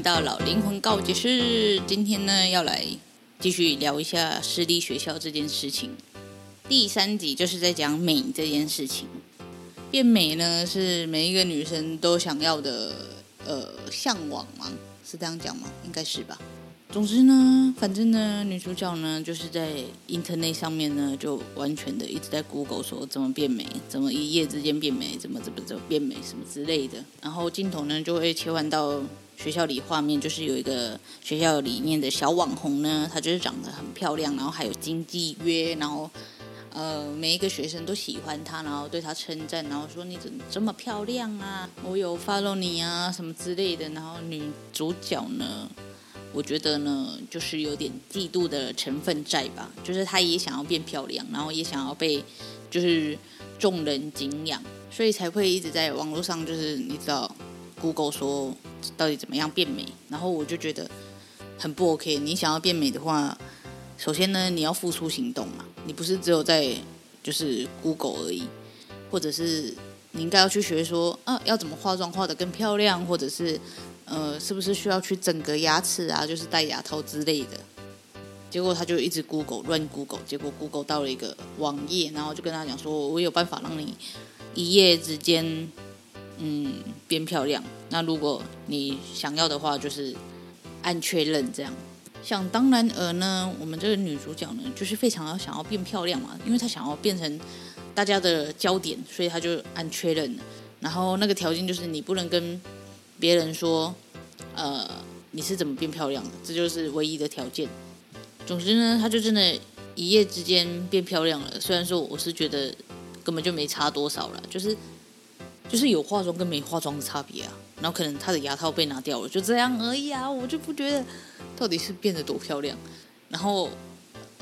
回到老灵魂告急室。今天呢，要来继续聊一下私立学校这件事情。第三集就是在讲美这件事情。变美呢，是每一个女生都想要的，呃，向往吗？是这样讲吗？应该是吧。总之呢，反正呢，女主角呢，就是在 Internet 上面呢，就完全的一直在 Google 说怎么变美，怎么一夜之间变美，怎么怎么怎么变美什么之类的。然后镜头呢，就会切换到。学校里画面就是有一个学校里面的小网红呢，她就是长得很漂亮，然后还有经济约，然后呃每一个学生都喜欢她，然后对她称赞，然后说你怎么这么漂亮啊？我有 follow 你啊什么之类的。然后女主角呢，我觉得呢就是有点嫉妒的成分在吧，就是她也想要变漂亮，然后也想要被就是众人敬仰，所以才会一直在网络上就是你知道。Google 说到底怎么样变美，然后我就觉得很不 OK。你想要变美的话，首先呢，你要付出行动嘛，你不是只有在就是 Google 而已，或者是你应该要去学说啊，要怎么化妆化得更漂亮，或者是呃，是不是需要去整个牙齿啊，就是戴牙套之类的。结果他就一直 Google 乱 Google，结果 Google 到了一个网页，然后就跟他讲说，我有办法让你一夜之间。嗯，变漂亮。那如果你想要的话，就是按确认这样。想当然而呢，我们这个女主角呢，就是非常要想要变漂亮嘛，因为她想要变成大家的焦点，所以她就按确认。然后那个条件就是你不能跟别人说，呃，你是怎么变漂亮的，这就是唯一的条件。总之呢，她就真的一夜之间变漂亮了。虽然说我是觉得根本就没差多少了，就是。就是有化妆跟没化妆的差别啊，然后可能她的牙套被拿掉了，就这样而已啊，我就不觉得到底是变得多漂亮。然后，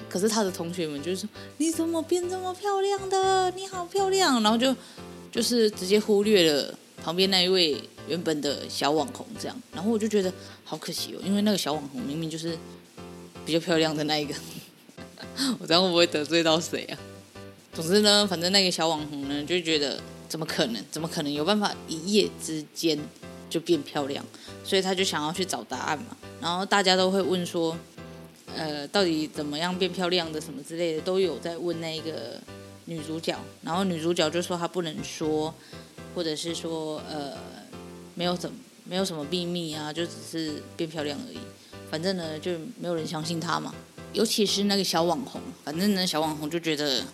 可是她的同学们就是说，你怎么变这么漂亮的？你好漂亮，然后就就是直接忽略了旁边那一位原本的小网红这样。然后我就觉得好可惜哦，因为那个小网红明明就是比较漂亮的那一个，我这样会不会得罪到谁啊？总之呢，反正那个小网红呢就觉得。怎么可能？怎么可能有办法一夜之间就变漂亮？所以他就想要去找答案嘛。然后大家都会问说，呃，到底怎么样变漂亮的什么之类的，都有在问那个女主角。然后女主角就说她不能说，或者是说呃，没有怎没有什么秘密啊，就只是变漂亮而已。反正呢，就没有人相信她嘛。尤其是那个小网红，反正呢，小网红就觉得。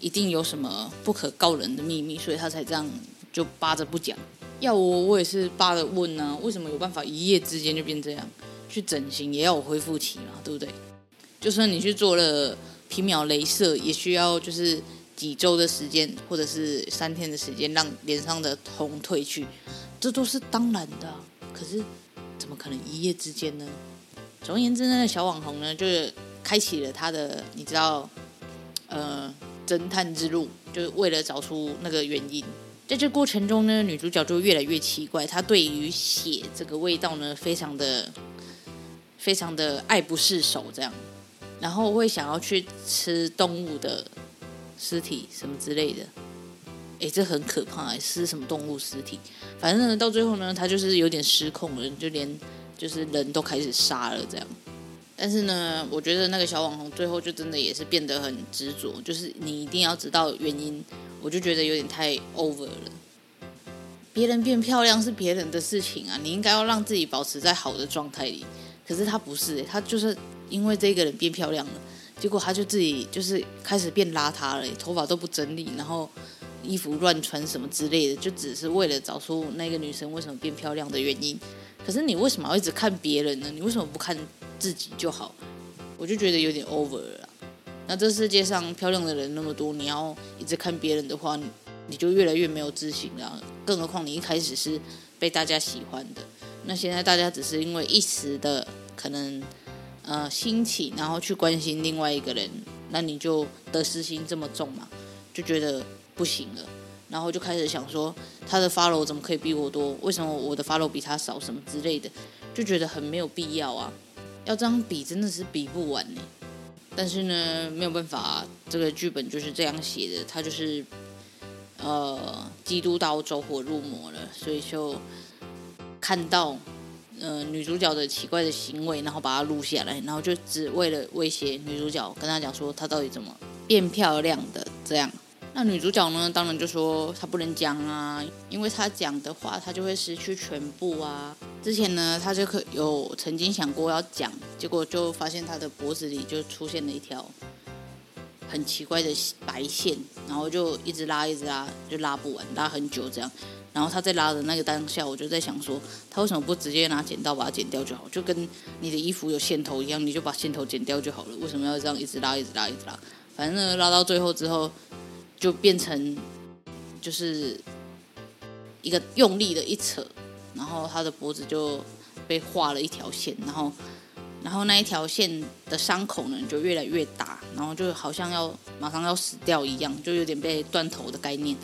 一定有什么不可告人的秘密，所以他才这样就扒着不讲。要我，我也是扒着问呢、啊，为什么有办法一夜之间就变这样？去整形也要有恢复期嘛，对不对？就算你去做了皮秒镭射，也需要就是几周的时间，或者是三天的时间，让脸上的红褪去，这都是当然的。可是怎么可能一夜之间呢？总而言之，那个小网红呢，就是开启了他的，你知道，呃。侦探之路，就是为了找出那个原因。在这过程中呢，女主角就越来越奇怪，她对于血这个味道呢，非常的、非常的爱不释手，这样，然后会想要去吃动物的尸体什么之类的。哎，这很可怕，是什么动物尸体？反正呢，到最后呢，他就是有点失控了，就连就是人都开始杀了这样。但是呢，我觉得那个小网红最后就真的也是变得很执着，就是你一定要知道原因，我就觉得有点太 over 了。别人变漂亮是别人的事情啊，你应该要让自己保持在好的状态里。可是他不是，他就是因为这个人变漂亮了，结果他就自己就是开始变邋遢了，头发都不整理，然后衣服乱穿什么之类的，就只是为了找出那个女生为什么变漂亮的原因。可是你为什么要一直看别人呢？你为什么不看自己就好？我就觉得有点 over 了。那这世界上漂亮的人那么多，你要一直看别人的话，你就越来越没有自信了。更何况你一开始是被大家喜欢的，那现在大家只是因为一时的可能呃兴起，然后去关心另外一个人，那你就得失心这么重嘛，就觉得不行了，然后就开始想说他的 follow 怎么可以比我多？为什么我的 follow 比他少？什么之类的，就觉得很没有必要啊。要这样比真的是比不完呢。但是呢，没有办法，这个剧本就是这样写的，他就是呃，基督道走火入魔了，所以就看到呃女主角的奇怪的行为，然后把它录下来，然后就只为了威胁女主角，跟她讲说她到底怎么变漂亮的这样。那女主角呢，当然就说她不能讲啊，因为她讲的话，她就会失去全部啊。之前呢，她就可有曾经想过要讲，结果就发现她的脖子里就出现了一条很奇怪的白线，然后就一直拉，一直拉，就拉不完，拉很久这样。然后他在拉的那个当下，我就在想说，他为什么不直接拿剪刀把它剪掉就好？就跟你的衣服有线头一样，你就把线头剪掉就好了。为什么要这样一直拉，一直拉，一直拉？反正，拉到最后之后。就变成就是一个用力的一扯，然后他的脖子就被划了一条线，然后然后那一条线的伤口呢就越来越大，然后就好像要马上要死掉一样，就有点被断头的概念。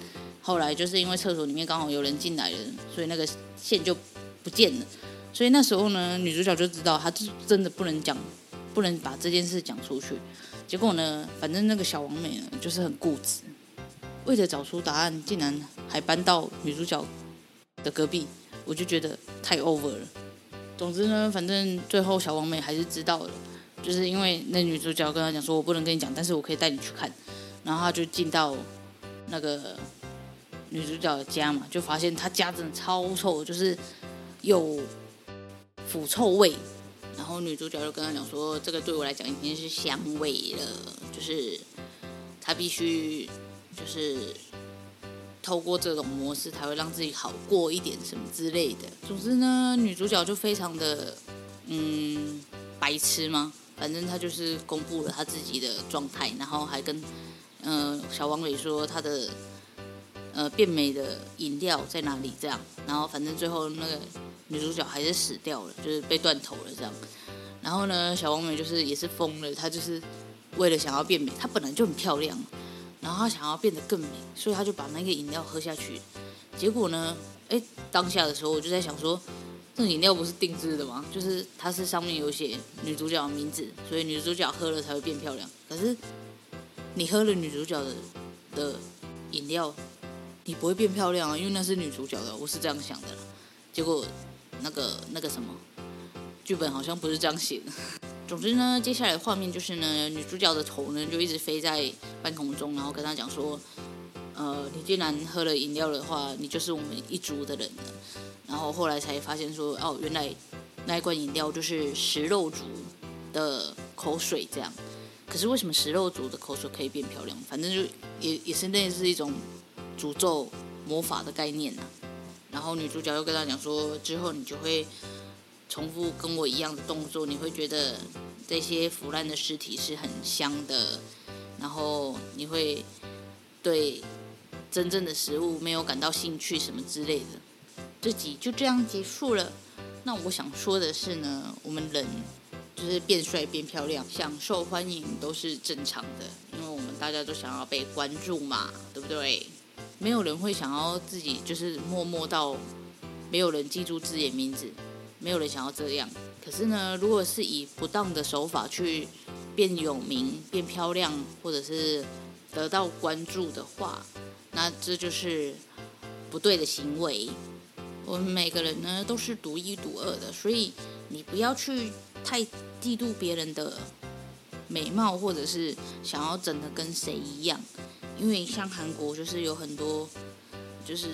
后来就是因为厕所里面刚好有人进来了，所以那个线就不见了。所以那时候呢，女主角就知道她真的不能讲，不能把这件事讲出去。结果呢，反正那个小王美呢就是很固执。为了找出答案，竟然还搬到女主角的隔壁，我就觉得太 over 了。总之呢，反正最后小王美还是知道了，就是因为那女主角跟她讲说：“我不能跟你讲，但是我可以带你去看。”然后她就进到那个女主角的家嘛，就发现她家真的超臭，就是有腐臭味。然后女主角就跟她讲说：“这个对我来讲已经是香味了，就是她必须。”就是透过这种模式才会让自己好过一点什么之类的。总之呢，女主角就非常的嗯白痴嘛，反正她就是公布了她自己的状态，然后还跟嗯、小王磊说她的呃变美的饮料在哪里这样，然后反正最后那个女主角还是死掉了，就是被断头了这样。然后呢，小王美就是也是疯了，她就是为了想要变美，她本来就很漂亮。然后她想要变得更美，所以他就把那个饮料喝下去。结果呢，哎，当下的时候我就在想说，这个饮料不是定制的吗？就是它是上面有写女主角的名字，所以女主角喝了才会变漂亮。可是你喝了女主角的的饮料，你不会变漂亮啊，因为那是女主角的，我是这样想的。结果那个那个什么剧本好像不是这样写的。总之呢，接下来画面就是呢，女主角的头呢就一直飞在半空中，然后跟她讲说，呃，你既然喝了饮料的话，你就是我们一族的人了。然后后来才发现说，哦，原来那一罐饮料就是食肉族的口水这样。可是为什么食肉族的口水可以变漂亮？反正就也也是那是一种诅咒魔法的概念呐。然后女主角又跟他讲说，之后你就会。重复跟我一样的动作，你会觉得这些腐烂的尸体是很香的，然后你会对真正的食物没有感到兴趣什么之类的。这集就这样结束了。那我想说的是呢，我们人就是变帅变漂亮，享受欢迎都是正常的，因为我们大家都想要被关注嘛，对不对？没有人会想要自己就是默默到没有人记住自己的名字。没有人想要这样，可是呢，如果是以不当的手法去变有名、变漂亮，或者是得到关注的话，那这就是不对的行为。我们每个人呢都是独一无二的，所以你不要去太嫉妒别人的美貌，或者是想要整得跟谁一样，因为像韩国就是有很多就是。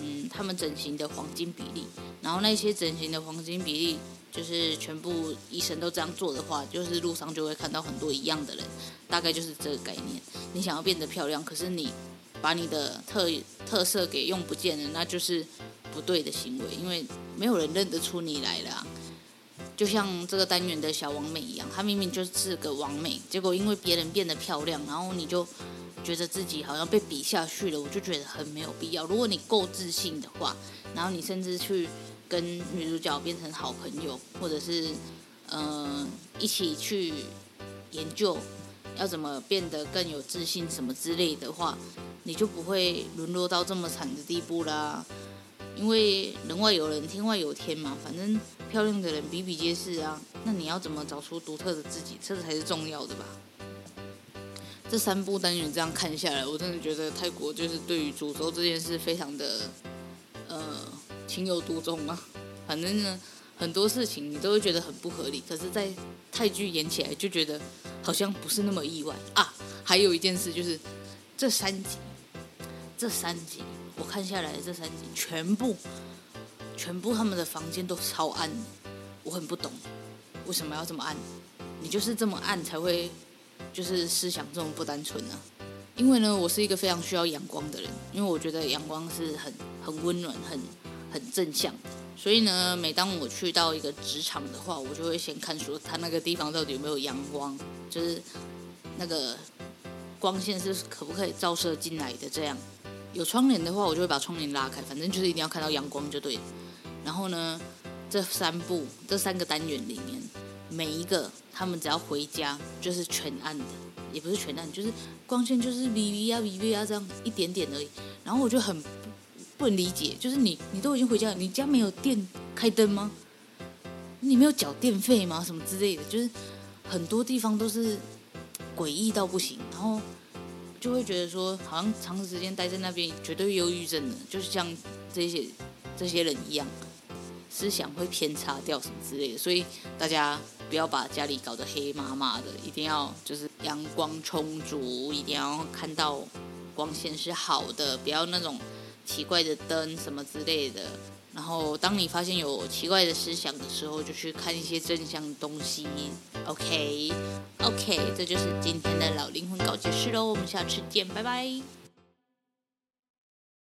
嗯，他们整形的黄金比例，然后那些整形的黄金比例就是全部医生都这样做的话，就是路上就会看到很多一样的人，大概就是这个概念。你想要变得漂亮，可是你把你的特特色给用不见了，那就是不对的行为，因为没有人认得出你来了。就像这个单元的小王美一样，她明明就是个王美，结果因为别人变得漂亮，然后你就觉得自己好像被比下去了，我就觉得很没有必要。如果你够自信的话，然后你甚至去。跟女主角变成好朋友，或者是嗯、一起去研究要怎么变得更有自信什么之类的话，你就不会沦落到这么惨的地步啦。因为人外有人，天外有天嘛，反正漂亮的人比比皆是啊。那你要怎么找出独特的自己，这才是重要的吧？这三部单元这样看下来，我真的觉得泰国就是对于诅咒这件事非常的呃。情有独钟嘛，反正呢，很多事情你都会觉得很不合理，可是，在泰剧演起来就觉得好像不是那么意外啊。还有一件事就是，这三集，这三集我看下来这三集，全部，全部他们的房间都超暗，我很不懂为什么要这么暗。你就是这么暗才会，就是思想这么不单纯呢？因为呢，我是一个非常需要阳光的人，因为我觉得阳光是很很温暖很。很正向，所以呢，每当我去到一个职场的话，我就会先看说他那个地方到底有没有阳光，就是那个光线是可不可以照射进来的。这样有窗帘的话，我就会把窗帘拉开，反正就是一定要看到阳光就对了。然后呢，这三步这三个单元里面，每一个他们只要回家就是全暗的，也不是全暗，就是光线就是微微啊微微啊这样一点点而已。然后我就很。不能理解，就是你，你都已经回家了，你家没有电开灯吗？你没有缴电费吗？什么之类的，就是很多地方都是诡异到不行，然后就会觉得说，好像长时间待在那边，绝对忧郁症的，就是像这些这些人一样，思想会偏差掉什么之类的。所以大家不要把家里搞得黑麻麻的，一定要就是阳光充足，一定要看到光线是好的，不要那种。奇怪的灯什么之类的，然后当你发现有奇怪的思想的时候，就去看一些正向的东西。OK，OK，这就是今天的老灵魂告解室喽，我们下次见，拜拜。